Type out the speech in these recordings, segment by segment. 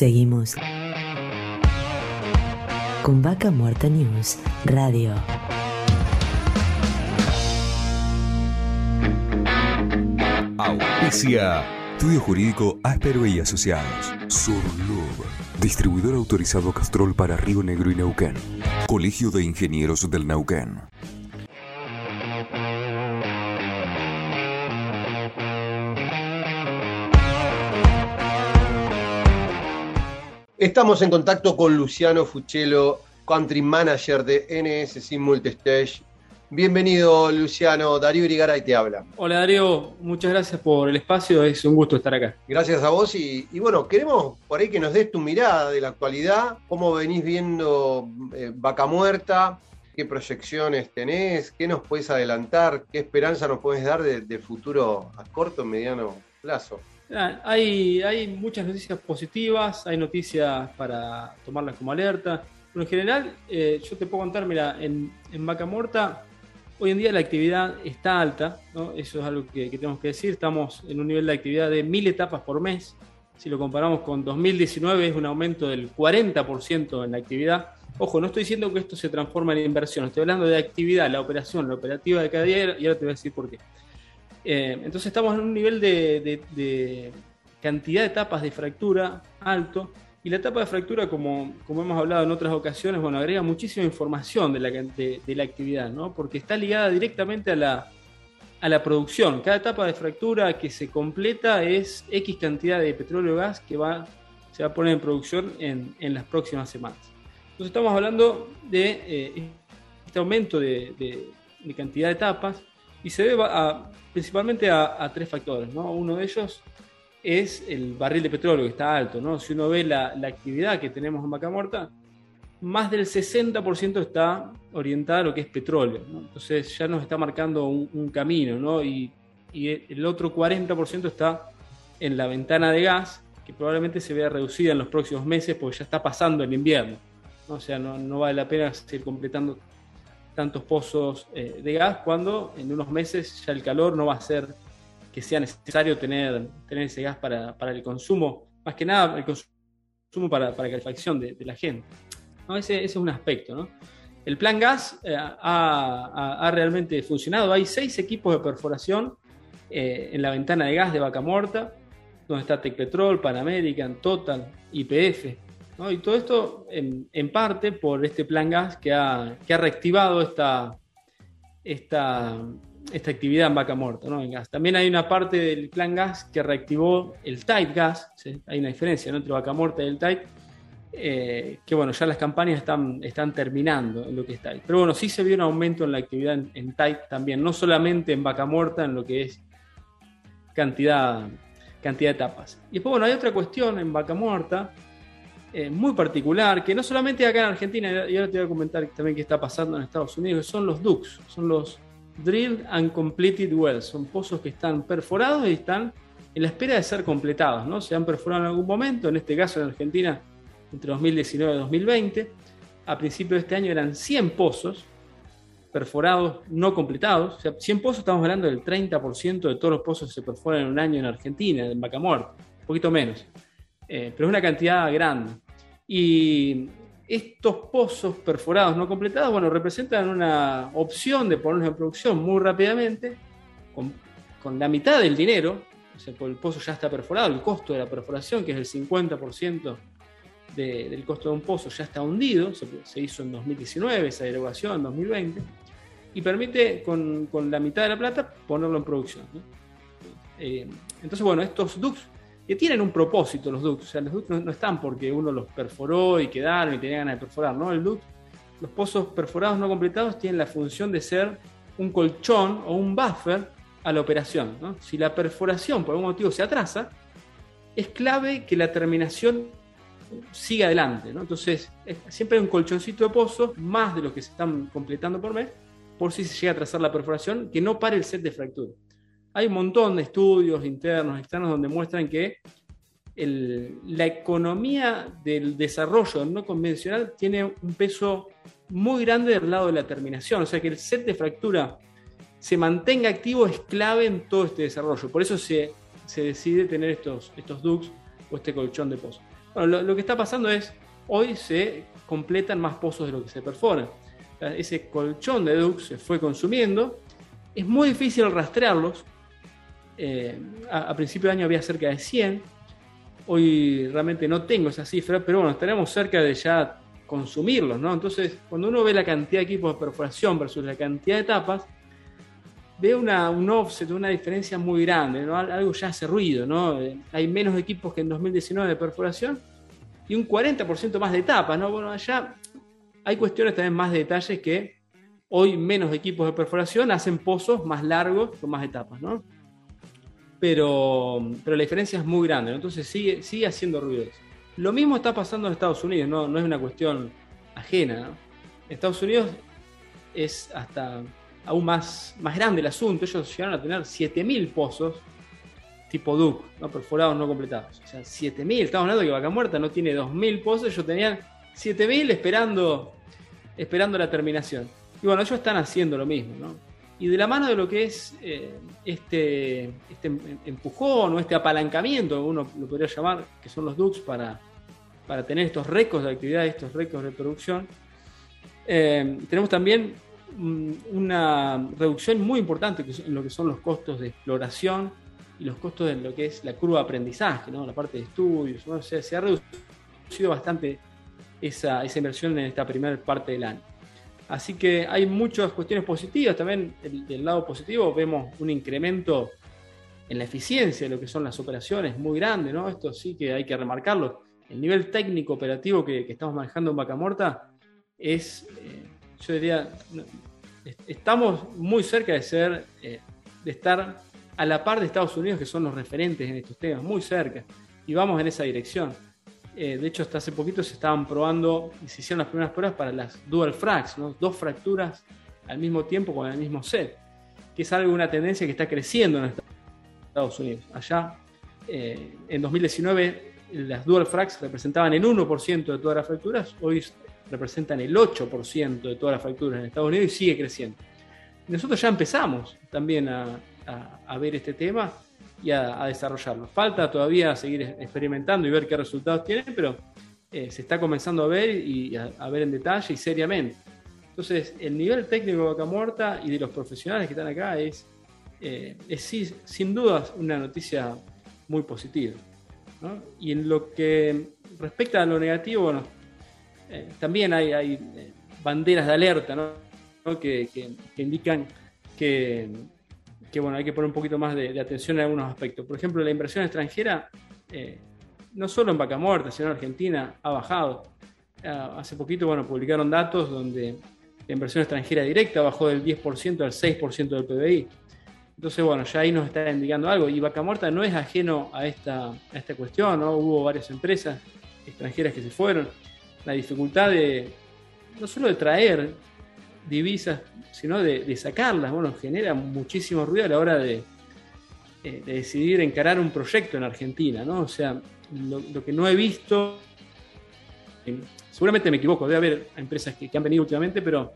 Seguimos con Vaca Muerta News Radio. Auspicia. Estudio Jurídico Áspero y Asociados. Surlub. Distribuidor autorizado Castrol para Río Negro y Neuquén. Colegio de Ingenieros del Neuquén. Estamos en contacto con Luciano Fuchelo, Country Manager de NSC Multistage. Bienvenido, Luciano. Darío Irigaray te habla. Hola, Darío. Muchas gracias por el espacio. Es un gusto estar acá. Gracias a vos. Y, bueno, queremos por ahí que nos des tu mirada de la actualidad. ¿Cómo venís viendo eh, Vaca Muerta? ¿Qué proyecciones tenés? ¿Qué nos puedes adelantar? ¿Qué esperanza nos puedes dar de, futuro a corto, mediano plazo? Ah, hay, hay muchas noticias positivas, hay noticias para tomarlas como alerta. Pero en general, eh, yo te puedo contar, mira, en, en Vaca Muerta Hoy en día la actividad está alta, eso es algo que, tenemos que decir. Estamos en un nivel de actividad de mil etapas por mes. Si lo comparamos con 2019, es un aumento del 40% en la actividad. Ojo, no estoy diciendo que esto se transforma en inversión, estoy hablando de actividad, la operación, la operativa de cada día, y ahora te voy a decir por qué. Eh, entonces estamos en un nivel de cantidad de etapas de fractura alto y la etapa de fractura, como, como hemos hablado en otras ocasiones, bueno, agrega muchísima información de la, de, la actividad, ¿no? porque está ligada directamente a la, a la producción. Cada etapa de fractura que se completa es X cantidad de petróleo gas que va, se va a poner en producción en, en las próximas semanas. Entonces estamos hablando de eh, este aumento de, de, cantidad de etapas y se debe principalmente a, tres factores. ¿no? Uno de ellos es el barril de petróleo que está alto, ¿no? Si uno ve la, actividad que tenemos en Vaca Muerta, más del 60% está orientada a lo que es petróleo, Entonces ya nos está marcando un, camino, ¿no? Y, el otro 40% está en la ventana de gas, que probablemente se vea reducida en los próximos meses porque ya está pasando el invierno. O sea, no, vale la pena seguir completando tantos pozos eh, de gas cuando en unos meses ya el calor no va a ser que sea necesario tener, tener ese gas para, el consumo, más que nada el consumo para, para calefacción de, la gente. Ese, es un aspecto. ¿no? El plan gas eh, ha, realmente funcionado. Hay seis equipos de perforación eh, en la ventana de gas de Vaca Muerta, donde está Tecpetrol, Pan American, Total, IPF. Y todo esto en, en, parte por este plan gas que ha, que ha reactivado esta, esta, esta actividad en vaca muerta, ¿no? en. También hay una parte del plan gas que reactivó el tight gas, hay una diferencia entre vaca muerta y el tight, eh, que bueno, ya las campañas están, están terminando en lo que es tight. Pero bueno, sí se vio un aumento en la actividad en, tight también, no solamente en vaca muerta, en lo que es cantidad, cantidad de etapas. Y después, bueno, hay otra cuestión en vaca muerta, eh, muy particular, que no solamente acá en Argentina, y ahora te voy a comentar también qué está pasando en Estados Unidos, son los DUCs, son los Drilled and Completed Wells. Son pozos que están perforados y están en la espera de ser completados. ¿no? Se han perforado en algún momento, en este caso en Argentina, entre 2019 y 2020. A principios de este año eran 100 pozos perforados no completados. O sea, 100 pozos, estamos hablando del 30% de todos los pozos que se perforan en un año en Argentina, en Vaca Muerta. Un poquito menos. Eh, pero es una cantidad grande. Y estos pozos perforados no completados, bueno, representan una opción de ponerlos en producción muy rápidamente, con, la mitad del dinero, o sea, el pozo ya está perforado, el costo de la perforación, que es el 50% del costo de un pozo, ya está hundido, se, hizo en 2019, esa derogación en 2020, y permite con, la mitad de la plata ponerlo en producción. Eh, entonces, bueno, estos ducts que tienen un propósito los ducts. O sea, los ducts no, están porque uno los perforó y quedaron y tenía ganas de perforar, ¿no? El duct, los pozos perforados no completados tienen la función de ser un colchón o un buffer a la operación. ¿no? Si la perforación por algún motivo se atrasa, es clave que la terminación siga adelante. ¿no? Entonces, siempre hay un colchoncito de pozos, más de los que se están completando por mes, por si se llega a atrasar la perforación, que no pare el set de fractura. Hay un montón de estudios internos, externos, donde muestran que la economía del desarrollo no convencional tiene un peso muy grande del lado de la terminación. O sea, que el set de fractura se mantenga activo es clave en todo este desarrollo. Por eso se, decide tener estos, estos ducts o este colchón de pozo. Bueno, lo, que está pasando es, hoy se completan más pozos de lo que se perforan. Ese colchón de DUC se fue consumiendo. Es muy difícil rastrearlos. Eh, a, principio de año había cerca de 100. Hoy realmente no tengo esa cifra, pero bueno, estaremos cerca de ya consumirlos, ¿no? Entonces, cuando uno ve la cantidad de equipos de perforación versus la cantidad de tapas, ve una, un offset, una diferencia muy grande, ¿no? algo ya hace ruido. ¿no? Eh, hay menos equipos que en 2019 de perforación y un 40% más de etapas. ¿no? Bueno, allá hay cuestiones también más de detalles que hoy menos equipos de perforación hacen pozos más largos con más etapas. ¿no? Pero, pero la diferencia es muy grande, entonces sigue, sigue haciendo ruido. Lo mismo está pasando en Estados Unidos, no, no es una cuestión ajena. ¿no? Estados Unidos es hasta aún más, más grande el asunto. Ellos llegaron a tener 7.000 pozos tipo Duke, ¿no? perforados no completados. O sea, 7.000. Estamos hablando de que Vaca Muerta no tiene 2.000 pozos, ellos tenían 7.000 esperando, esperando la terminación. Y bueno, ellos están haciendo lo mismo. ¿no? Y de la mano de lo que es eh, este, este empujón o este apalancamiento, uno lo podría llamar, que son los Dukes para, para tener estos récords de actividad, estos récords de producción, eh, tenemos también una reducción muy importante en lo que son los costos de exploración y los costos en lo que es la curva de aprendizaje, ¿no? la parte de estudios. se ha reducido bastante esa, esa, inversión en esta primera parte del año. Así que hay muchas cuestiones positivas. También del, lado positivo vemos un incremento en la eficiencia de lo que son las operaciones muy grande. ¿no? Esto sí que hay que remarcarlo. El nivel técnico operativo que, estamos manejando en Vaca Morta es... Eh, yo diría, estamos muy cerca de ser, eh, de estar a la par de Estados Unidos, que son los referentes en estos temas, muy cerca, y vamos en esa dirección. Eh, de hecho, hasta hace poquito se estaban probando y se hicieron las primeras pruebas para las dual fracs, dos fracturas al mismo tiempo con el mismo set, que es algo, una tendencia que está creciendo en Estados Unidos. Allá, eh, en 2019, las dual fracs representaban el 1% de todas las fracturas, hoy representan el 8% de todas las facturas en Estados Unidos y sigue creciendo. Nosotros ya empezamos también a, ver este tema y a, desarrollarlo. Falta todavía seguir experimentando y ver qué resultados tiene, pero eh, se está comenzando a ver y a, ver en detalle y seriamente. Entonces, el nivel técnico de Vaca Muerta y de los profesionales que están acá es, eh, es sin duda una noticia muy positiva. Y en lo que respecta a lo negativo, bueno, eh, también hay, eh, banderas de alerta que, indican que, bueno, hay que poner un poquito más de, atención en algunos aspectos. Por ejemplo, la inversión extranjera, eh, no solo en Vaca Muerta, sino en Argentina, ha bajado. Ah, hace poquito bueno, publicaron datos donde la inversión extranjera directa bajó del 10% al 6% del PBI. Entonces, bueno, ya ahí nos está indicando algo. Y Vaca Muerta no es ajeno a esta, a esta cuestión, ¿no? Hubo varias empresas extranjeras que se fueron la dificultad de no solo de traer divisas, sino de, sacarlas. Bueno, genera muchísimo ruido a la hora de, eh, decidir encarar un proyecto en Argentina, ¿no? O sea, lo, que no he visto, eh, seguramente me equivoco, debe haber empresas que, han venido últimamente, pero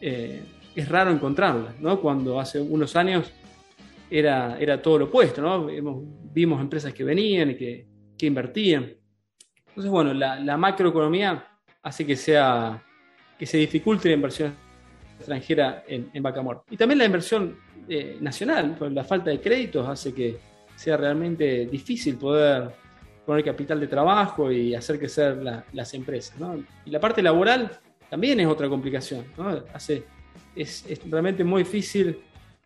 eh, es raro encontrarlas, ¿no? Cuando hace unos años era, era todo lo opuesto, ¿no? vimos empresas que venían y que, invertían. Entonces, bueno, la, macroeconomía hace que, sea, que se dificulte la inversión extranjera en, en Vaca Y también la inversión eh, nacional, pues la falta de créditos hace que sea realmente difícil poder poner capital de trabajo y hacer crecer las empresas. Y la parte laboral también es otra complicación. Hace, es, realmente muy difícil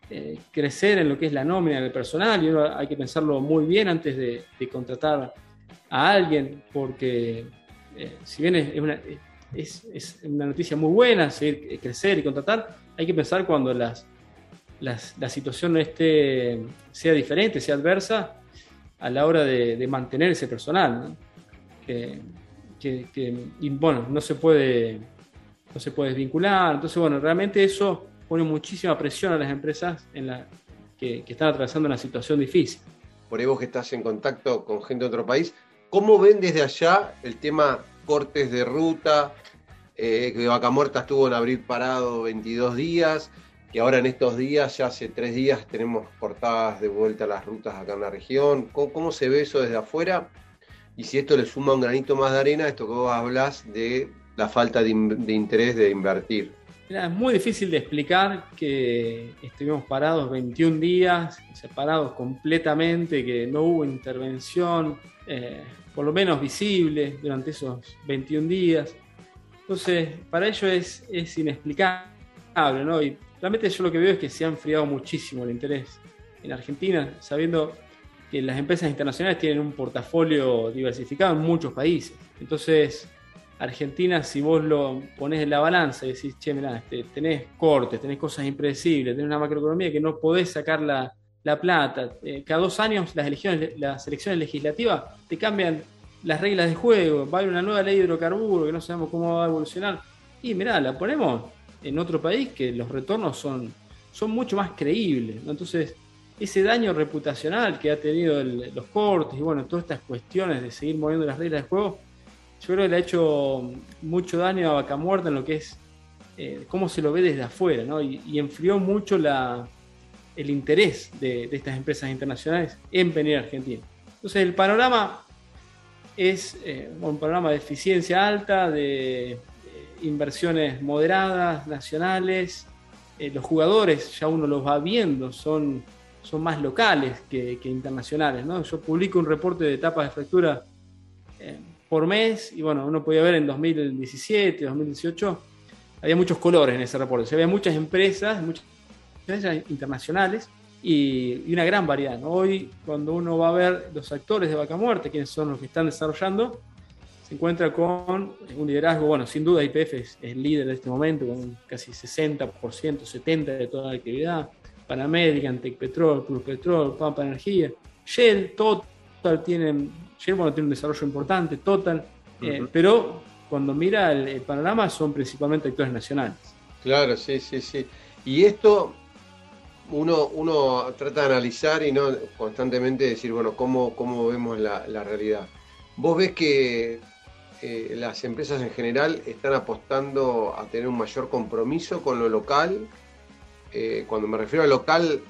eh, crecer en lo que es la nómina del personal y hay que pensarlo muy bien antes de, de contratar a alguien, porque eh, si bien es una, es, una, noticia muy buena, seguir, crecer y contratar, hay que pensar cuando las, la situación esté, sea diferente, sea adversa, a la hora de, mantener ese personal. Que, y bueno, no se puede no se puede desvincular. Entonces, bueno, realmente eso pone muchísima presión a las empresas en la, que, que, están atravesando una situación difícil. Por ahí vos que estás en contacto con gente de otro país, ¿Cómo ven desde allá el tema cortes de ruta? Eh, que Vaca Muerta estuvo en abril parado 22 días, que ahora en estos días, ya hace tres días, tenemos cortadas de vuelta las rutas acá en la región. ¿Cómo, se ve eso desde afuera? Y si esto le suma un granito más de arena, esto que vos hablas de la falta de, interés de invertir. Es muy difícil de explicar que estuvimos parados 21 días, separados completamente, que no hubo intervención, eh, por lo menos visible, durante esos 21 días. Entonces, para ello es, es inexplicable, ¿no? Y realmente yo lo que veo es que se ha enfriado muchísimo el interés en Argentina, sabiendo que las empresas internacionales tienen un portafolio diversificado en muchos países. Entonces, Argentina, si vos lo pones en la balanza y decís, che, mirá, este, tenés cortes, tenés cosas impredecibles, tenés una macroeconomía que no podés sacar la, plata, eh, cada dos años las elecciones, las elecciones legislativas te cambian las reglas de juego, va a haber una nueva ley de hidrocarburos que no sabemos cómo va a evolucionar. Y mirá, la ponemos en otro país que los retornos son, son mucho más creíbles. Entonces, ese daño reputacional que ha tenido los cortes y bueno, todas estas cuestiones de seguir moviendo las reglas de juego, yo creo que le ha hecho mucho daño a Vaca Muerta en lo que es eh, cómo se lo ve desde afuera, ¿no? Y, enfrió mucho el interés de, estas empresas internacionales en venir a Argentina. Entonces, el panorama es eh, un panorama de eficiencia alta, de, inversiones moderadas, nacionales. Eh, los jugadores, ya uno los va viendo, son más locales que, internacionales. ¿no? Yo publico un reporte de etapas de fractura eh, por mes y bueno, uno podía ver en 2017, 2018, había muchos colores en ese reporte. Se había muchas empresas, muchas empresas internacionales y, una gran variedad. Hoy, cuando uno va a ver los actores de Vaca Muerte, quienes son los que están desarrollando, se encuentra con un liderazgo, bueno, sin duda IPF es el líder de este momento, con casi 60%, 70% de toda la actividad. Panamerican, Petrol, Plus Petrol, Pampa Energía, Shell, Total tienen, bueno, tiene un desarrollo importante, Total, eh, pero cuando mira el, panorama son principalmente actores nacionales. Claro, sí, sí, sí. Y esto uno, uno trata de analizar y no constantemente decir, bueno, ¿cómo, cómo vemos la, realidad? Vos ves que eh, las empresas en general están apostando a tener un mayor compromiso con lo local eh, cuando me refiero a local,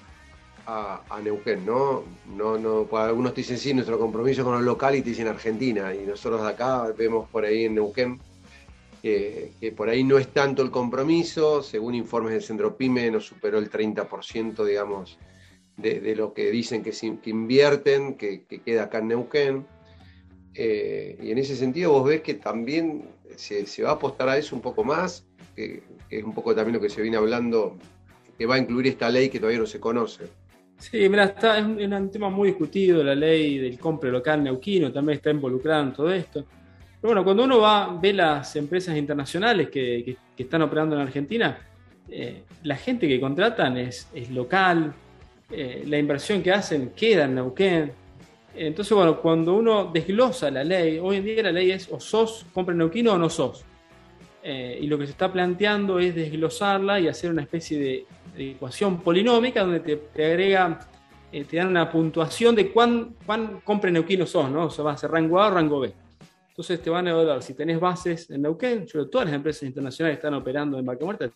a, Neuquén, ¿no? No, no, pues algunos te dicen sí, nuestro compromiso con lo local y te dicen Argentina, y nosotros de acá vemos por ahí en Neuquén que por ahí no es tanto el compromiso, según informes del Centro PYME nos superó el 30%, digamos, de, lo que dicen que, invierten, que, queda acá en Neuquén. Eh, y en ese sentido vos ves que también se, va a apostar a eso un poco más, que, es un poco también lo que se viene hablando que va a incluir esta ley que todavía no se conoce. Sí, mira, está, es un, tema muy discutido, la ley del compre local neuquino también está involucrada en todo esto. Pero bueno, cuando uno va, ve las empresas internacionales que, están operando en Argentina, eh, la gente que contratan es, es local, eh, la inversión que hacen queda en Neuquén. Entonces, bueno, cuando uno desglosa la ley, hoy en día la ley es o sos compra neuquino o no sos. Eh, y lo que se está planteando es desglosarla y hacer una especie de, ecuación polinómica donde te, agrega, eh, te dan una puntuación de cuán, cuán compre neuquino sos, ¿no? O sea, va a ser rango A o rango B. Entonces te van a evaluar si tenés bases en Neuquén, yo todas las empresas internacionales están operando en Vaca Muerta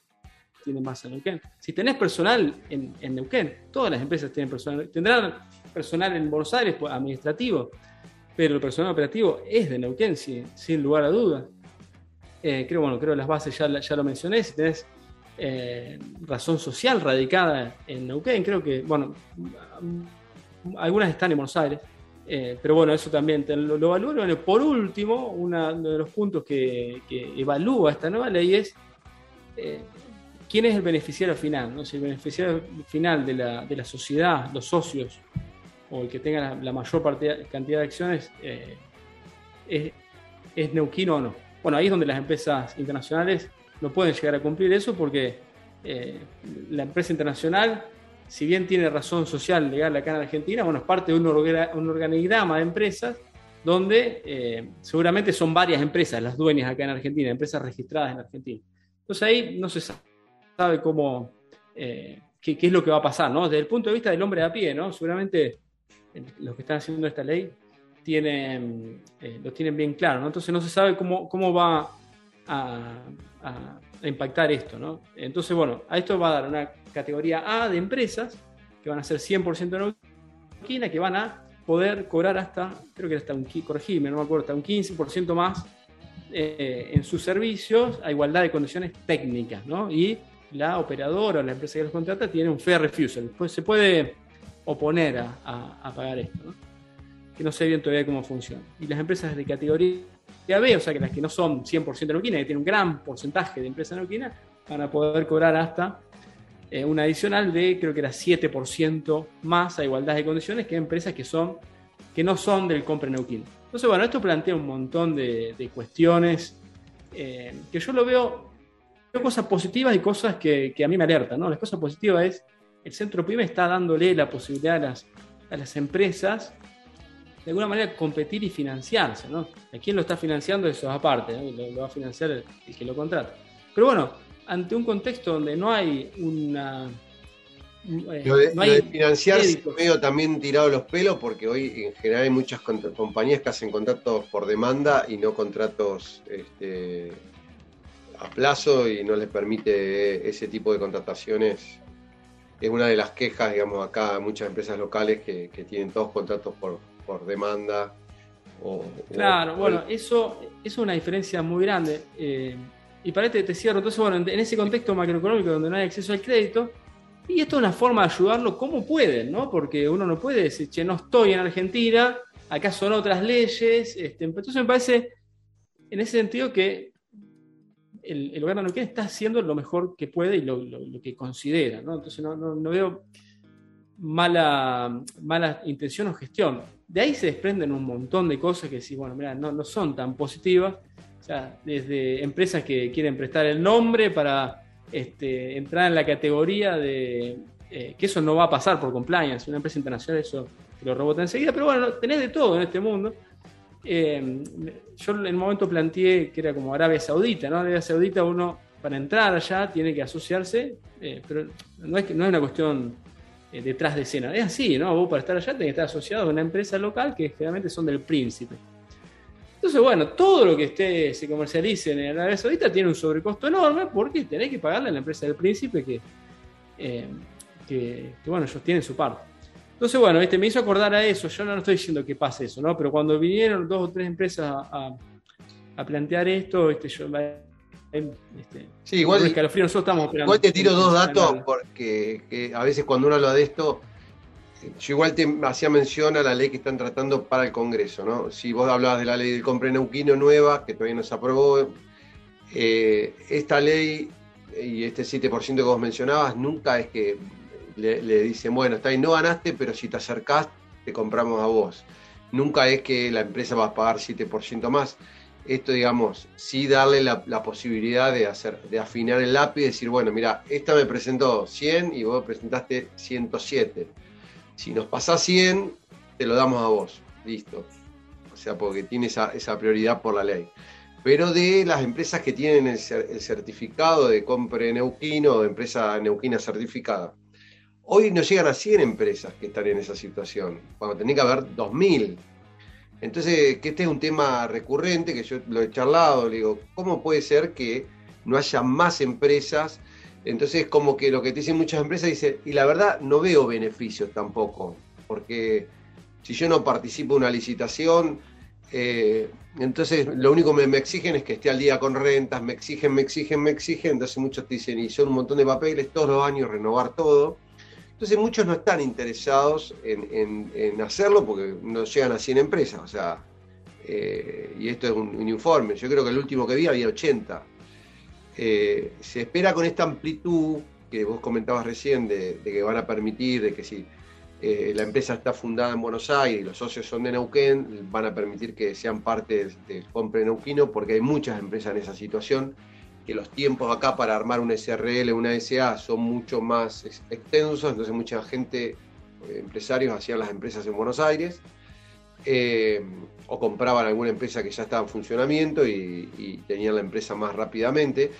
tienen bases en Neuquén. Si tenés personal en, Neuquén, todas las empresas tienen personal, tendrán personal en Buenos Aires administrativo, pero el personal operativo es de Neuquén, sin, sin lugar a dudas. Eh, creo, bueno, creo las bases ya, ya lo mencioné, si tenés eh, razón social radicada en Neuquén, creo que, bueno, algunas están en Buenos Aires, eh, pero bueno, eso también lo, lo evalúo. por último, uno de los puntos que, evalúa esta nueva ley es quién es el beneficiario final, ¿no? si el beneficiario final de la, de la sociedad, los socios, o el que tenga la, mayor cantidad de acciones, es, es neuquino o no. Bueno, ahí es donde las empresas internacionales no pueden llegar a cumplir eso porque eh, la empresa internacional, si bien tiene razón social legal acá en Argentina, bueno, es parte de un, organigrama de empresas donde eh, seguramente son varias empresas las dueñas acá en Argentina, empresas registradas en Argentina. Entonces ahí no se sabe cómo, eh, qué, es lo que va a pasar, ¿no? Desde el punto de vista del hombre de a pie, ¿no? Seguramente los que están haciendo esta ley tienen, eh, lo tienen bien claro, ¿no? Entonces no se sabe cómo, cómo va a, impactar esto, ¿no? Entonces, bueno, a esto va a dar una categoría A de empresas que van a ser 100% neuquinas, que van a poder cobrar hasta, creo que hasta un, corregime, no me acuerdo, hasta un 15% más eh, en sus servicios a igualdad de condiciones técnicas, ¿no? Y la operadora o la empresa que los contrata tiene un fair refusal. Pues se puede oponer a, pagar esto, ¿no? Que no sé bien todavía cómo funciona. Y las empresas de categoría B, o sea que las que no son 100% neuquinas, que tienen un gran porcentaje de empresas neuquinas, van a poder cobrar hasta eh, un adicional de, creo que era 7% más a igualdad de condiciones que empresas que, son, que no son del compre neuquino. Entonces, bueno, esto plantea un montón de, cuestiones eh, que yo lo veo, veo cosas positivas y cosas que, a mí me alertan. ¿no? La cosa positiva es, el Centro PYME está dándole la posibilidad a las, a las empresas de alguna manera competir y financiarse. ¿no? ¿A quién lo está financiando? Eso es aparte, lo, lo va a financiar el, el que lo contrata. Pero bueno, ante un contexto donde no hay una... Eh, lo de, no hay financiarse medio también tirado los pelos porque hoy en general hay muchas compañías que hacen contratos por demanda y no contratos este, a plazo y no les permite ese tipo de contrataciones. Es una de las quejas, digamos, acá muchas empresas locales que, tienen todos contratos por, por demanda. claro, bueno, eso, es una diferencia muy grande. Eh, y para este te cierro. Entonces, bueno, en ese contexto macroeconómico donde no hay acceso al crédito, y esto es una forma de ayudarlo como pueden, ¿no? Porque uno no puede decir, che, no estoy en Argentina, acá son otras leyes. Este, entonces me parece, en ese sentido, que el, gobierno no está haciendo lo mejor que puede y lo, que considera, ¿no? Entonces no, veo mala, mala intención o gestión. De ahí se desprenden un montón de cosas que sí, bueno, mira, no, no son tan positivas desde empresas que quieren prestar el nombre para este, entrar en la categoría de eh, que eso no va a pasar por compliance. Una empresa internacional eso lo rebota enseguida, pero bueno, tenés de todo en este mundo. Eh, yo en el momento planteé que era como Arabia Saudita, ¿no? Arabia Saudita uno para entrar allá tiene que asociarse, eh, pero no es, no es una cuestión detrás de escena, es así, ¿no? Vos para estar allá tenés que estar asociado a una empresa local que generalmente son del príncipe. Entonces, bueno, todo lo que esté, se comercialice en Arabia Saudita tiene un sobrecosto enorme porque tenés que pagarle a la empresa del príncipe que, eh, que, bueno, ellos tienen su parte. Entonces, bueno, este, me hizo acordar a eso. Yo no estoy diciendo que pase eso, ¿no? Pero cuando vinieron dos o tres empresas a, plantear esto, este, yo este, sí, igual, nosotros estamos igual te tiro dos datos porque a veces cuando uno habla de esto yo igual te hacía mención a la ley que están tratando para el Congreso, ¿no? Si vos hablabas de la ley del compre neuquino nueva, que todavía no se aprobó, eh, esta ley y este 7% que vos mencionabas, nunca es que le, dicen, bueno, está ahí, no ganaste, pero si te acercás, te compramos a vos. Nunca es que la empresa va a pagar 7% más. Esto, digamos, sí darle la, posibilidad de, hacer, de afinar el lápiz y decir, bueno, mira, esta me presentó 100 y vos presentaste 107 si nos pasa 100, te lo damos a vos. Listo. O sea, porque tiene esa, prioridad por la ley. Pero de las empresas que tienen el, certificado de compre neuquino o de empresa neuquina certificada, hoy no llegan a 100 empresas que están en esa situación, cuando tenía que haber 2.000. Entonces, que este es un tema recurrente que yo lo he charlado, le digo, ¿cómo puede ser que no haya más empresas entonces, como que lo que te dicen muchas empresas, dice, y la verdad no veo beneficios tampoco, porque si yo no participo en una licitación, eh, entonces lo único que me, exigen es que esté al día con rentas, me exigen, me exigen, me exigen, entonces muchos te dicen, y son un montón de papeles todos los años, renovar todo. Entonces muchos no están interesados en, hacerlo porque no llegan a 100 empresas, o sea, eh, y esto es un, un, informe, yo creo que el último que vi había 80. Eh, se espera con esta amplitud que vos comentabas recién de, que van a permitir, de que si eh, la empresa está fundada en Buenos Aires y los socios son de Neuquén, van a permitir que sean parte del compre neuquino, porque hay muchas empresas en esa situación, que los tiempos acá para armar un SRL, una SA, son mucho más extensos, entonces mucha gente, eh, empresarios, hacían las empresas en Buenos Aires. o compraban alguna empresa que ya estaba en funcionamiento y, tenían la empresa más rápidamente.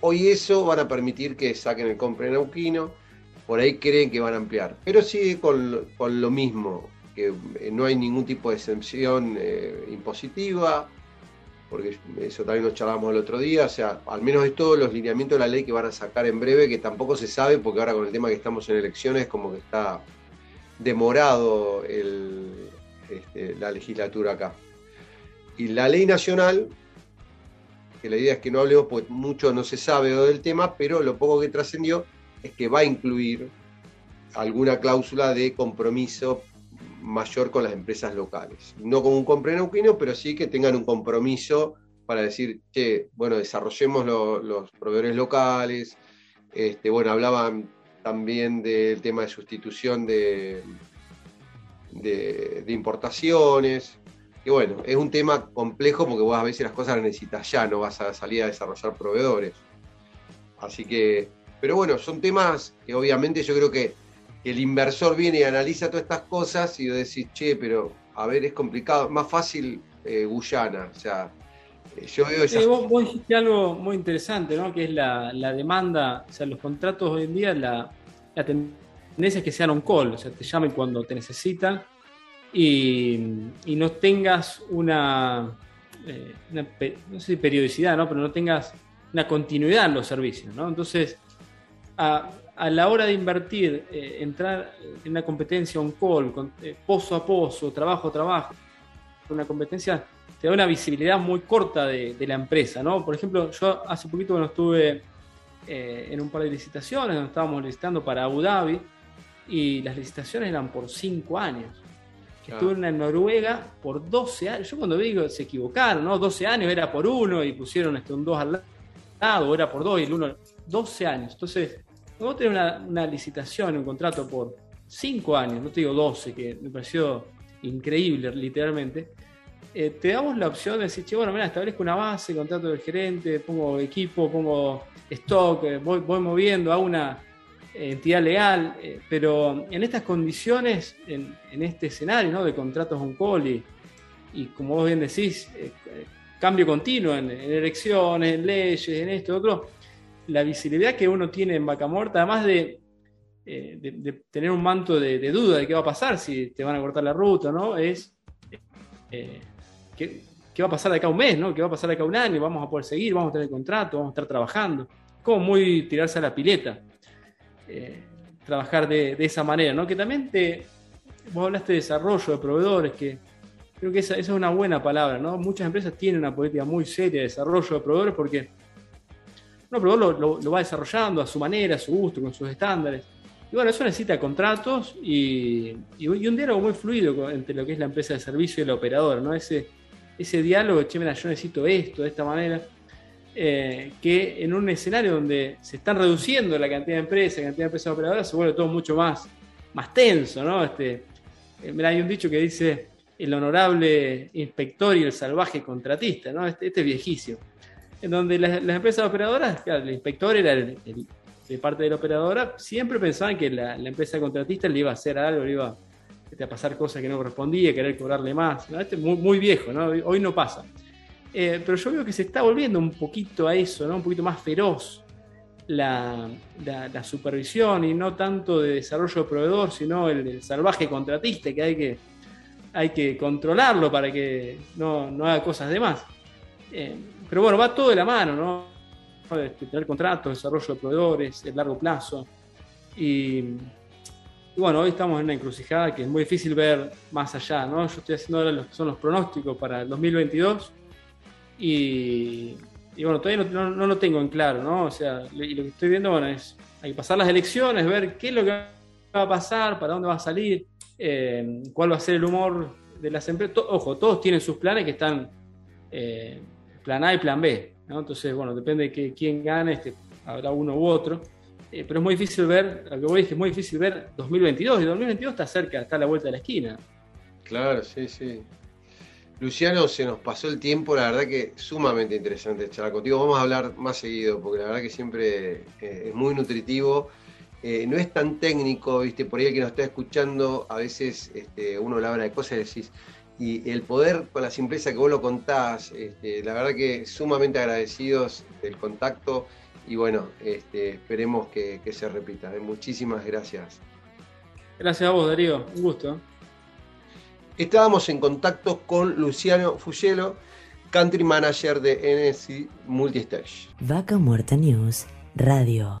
Hoy eso van a permitir que saquen el compre neuquino, por ahí creen que van a ampliar, pero sigue con, lo mismo, que eh, no hay ningún tipo de exención eh, impositiva, porque eso también nos charlamos el otro día, o sea, al menos es todos los lineamientos de la ley que van a sacar en breve, que tampoco se sabe, porque ahora con el tema que estamos en elecciones, como que está demorado el, la legislatura acá. Y la ley nacional, que la idea es que no hablemos porque mucho no se sabe del tema, pero lo poco que trascendió es que va a incluir alguna cláusula de compromiso mayor con las empresas locales. No como un compre neuquino, pero sí que tengan un compromiso para decir, que, bueno, desarrollemos los proveedores locales. Este, bueno, hablaban también del tema de sustitución de, de, importaciones. Y bueno, es un tema complejo porque vos a veces las cosas las necesitas ya, no vas a salir a desarrollar proveedores. Así que, pero bueno, son temas que obviamente yo creo que el inversor viene y analiza todas estas cosas y decís, che, pero a ver, es complicado, más fácil eh, Guyana, o sea, eh, yo veo esas... vos, dijiste algo muy interesante, ¿no? Que es la, demanda, o sea, los contratos hoy en día, la, la tendencia es que sean on call, o sea, te llamen cuando te necesitan y, no tengas una, eh, no sé periodicidad, ¿no? Pero no tengas una continuidad en los servicios, ¿no? Entonces, a, a la hora de invertir, eh, entrar en una competencia on call, con, eh, pozo a pozo, trabajo a trabajo, una competencia te da una visibilidad muy corta de, la empresa, ¿no? Por ejemplo, yo hace poquito cuando estuve eh, en un par de licitaciones, donde estábamos licitando para Abu Dhabi, y las licitaciones eran por 5 años. Estuve en Noruega por 12 años. Yo cuando digo se equivocaron, ¿no? 12 años era por uno y pusieron este, un 2 al lado, era por 2 y el 1. 12 años. Entonces, vos tenés una, licitación, un contrato por 5 años, no te digo 12, que me pareció increíble literalmente, eh, te damos la opción de decir, che, bueno, mira, establezco una base, contrato del gerente, pongo equipo, pongo stock, eh, voy, moviendo, hago una eh, entidad legal, pero en estas condiciones, en, este escenario de contratos on call y, como vos bien decís, cambio continuo en, en, elecciones, en leyes, en esto, otro, la visibilidad que uno tiene en Vaca Muerta, además de, eh, tener un manto de, duda de qué va a pasar si te van a cortar la ruta, ¿no? Es eh, ¿qué, va a pasar de acá un mes, ¿no? ¿Qué va a pasar de acá un año? ¿Vamos a poder seguir? ¿Vamos a tener contrato? ¿Vamos a estar trabajando? Como muy tirarse a la pileta. Eh, trabajar de, esa manera, ¿no? Que también te. Vos hablaste de desarrollo de proveedores, que creo que esa, esa, es una buena palabra, ¿no? Muchas empresas tienen una política muy seria de desarrollo de proveedores porque no, pero lo, lo, va desarrollando a su manera, a su gusto, con sus estándares. Y bueno, eso necesita contratos y, un diálogo muy fluido entre lo que es la empresa de servicio y el operador, ¿no? Ese, ese diálogo, che, mira, yo necesito esto de esta manera, eh, que en un escenario donde se están reduciendo la cantidad de empresas, la cantidad de empresas operadoras, se vuelve todo mucho más, más tenso, ¿no? Este, eh, hay un dicho que dice el honorable inspector y el salvaje contratista, ¿no? Este, este es viejísimo en donde las, empresas operadoras, el inspector era el, de parte de la operadora, siempre pensaban que la, empresa contratista le iba a hacer algo, le iba este, a pasar cosas que no correspondía, querer cobrarle más. Este es muy, viejo, hoy no pasa. Eh, pero yo veo que se está volviendo un poquito a eso, ¿no? un poquito más feroz la, supervisión y no tanto de desarrollo de proveedor, sino el, salvaje contratista que hay que, hay que controlarlo para que no, no haga cosas de más. Eh, pero bueno, va todo de la mano, ¿no? Este, tener contratos, desarrollo de proveedores, el largo plazo. Y, bueno, hoy estamos en una encrucijada que es muy difícil ver más allá, ¿no? Yo estoy haciendo ahora los que son los pronósticos para el 2022 y, bueno, todavía no, lo tengo en claro, ¿no? O sea, y lo que estoy viendo, bueno, es hay que pasar las elecciones, ver qué es lo que va a pasar, para dónde va a salir, eh, cuál va a ser el humor de las empresas. Ojo, todos tienen sus planes que están eh, plan A y plan B. Entonces, bueno, depende de quién gane, este, habrá uno u otro. Eh, pero es muy difícil ver, lo que voy es que es muy difícil ver 2022, y 2022 está cerca, está a la vuelta de la esquina. Claro, sí, sí. Luciano, se nos pasó el tiempo, la verdad que sumamente interesante charlar contigo. Vamos a hablar más seguido, porque la verdad que siempre eh, es muy nutritivo. Eh, no es tan técnico, viste, por ahí el que nos está escuchando, a veces este, uno habla de cosas y decís, y el poder con la simpleza que vos lo contás, este, la verdad que sumamente agradecidos del contacto y bueno, este, esperemos que, se repita. ¿eh? Muchísimas gracias. Gracias a vos, Darío, un gusto. Estábamos en contacto con Luciano Fugelo, Country Manager de NSC Multistage. Vaca Muerta News Radio.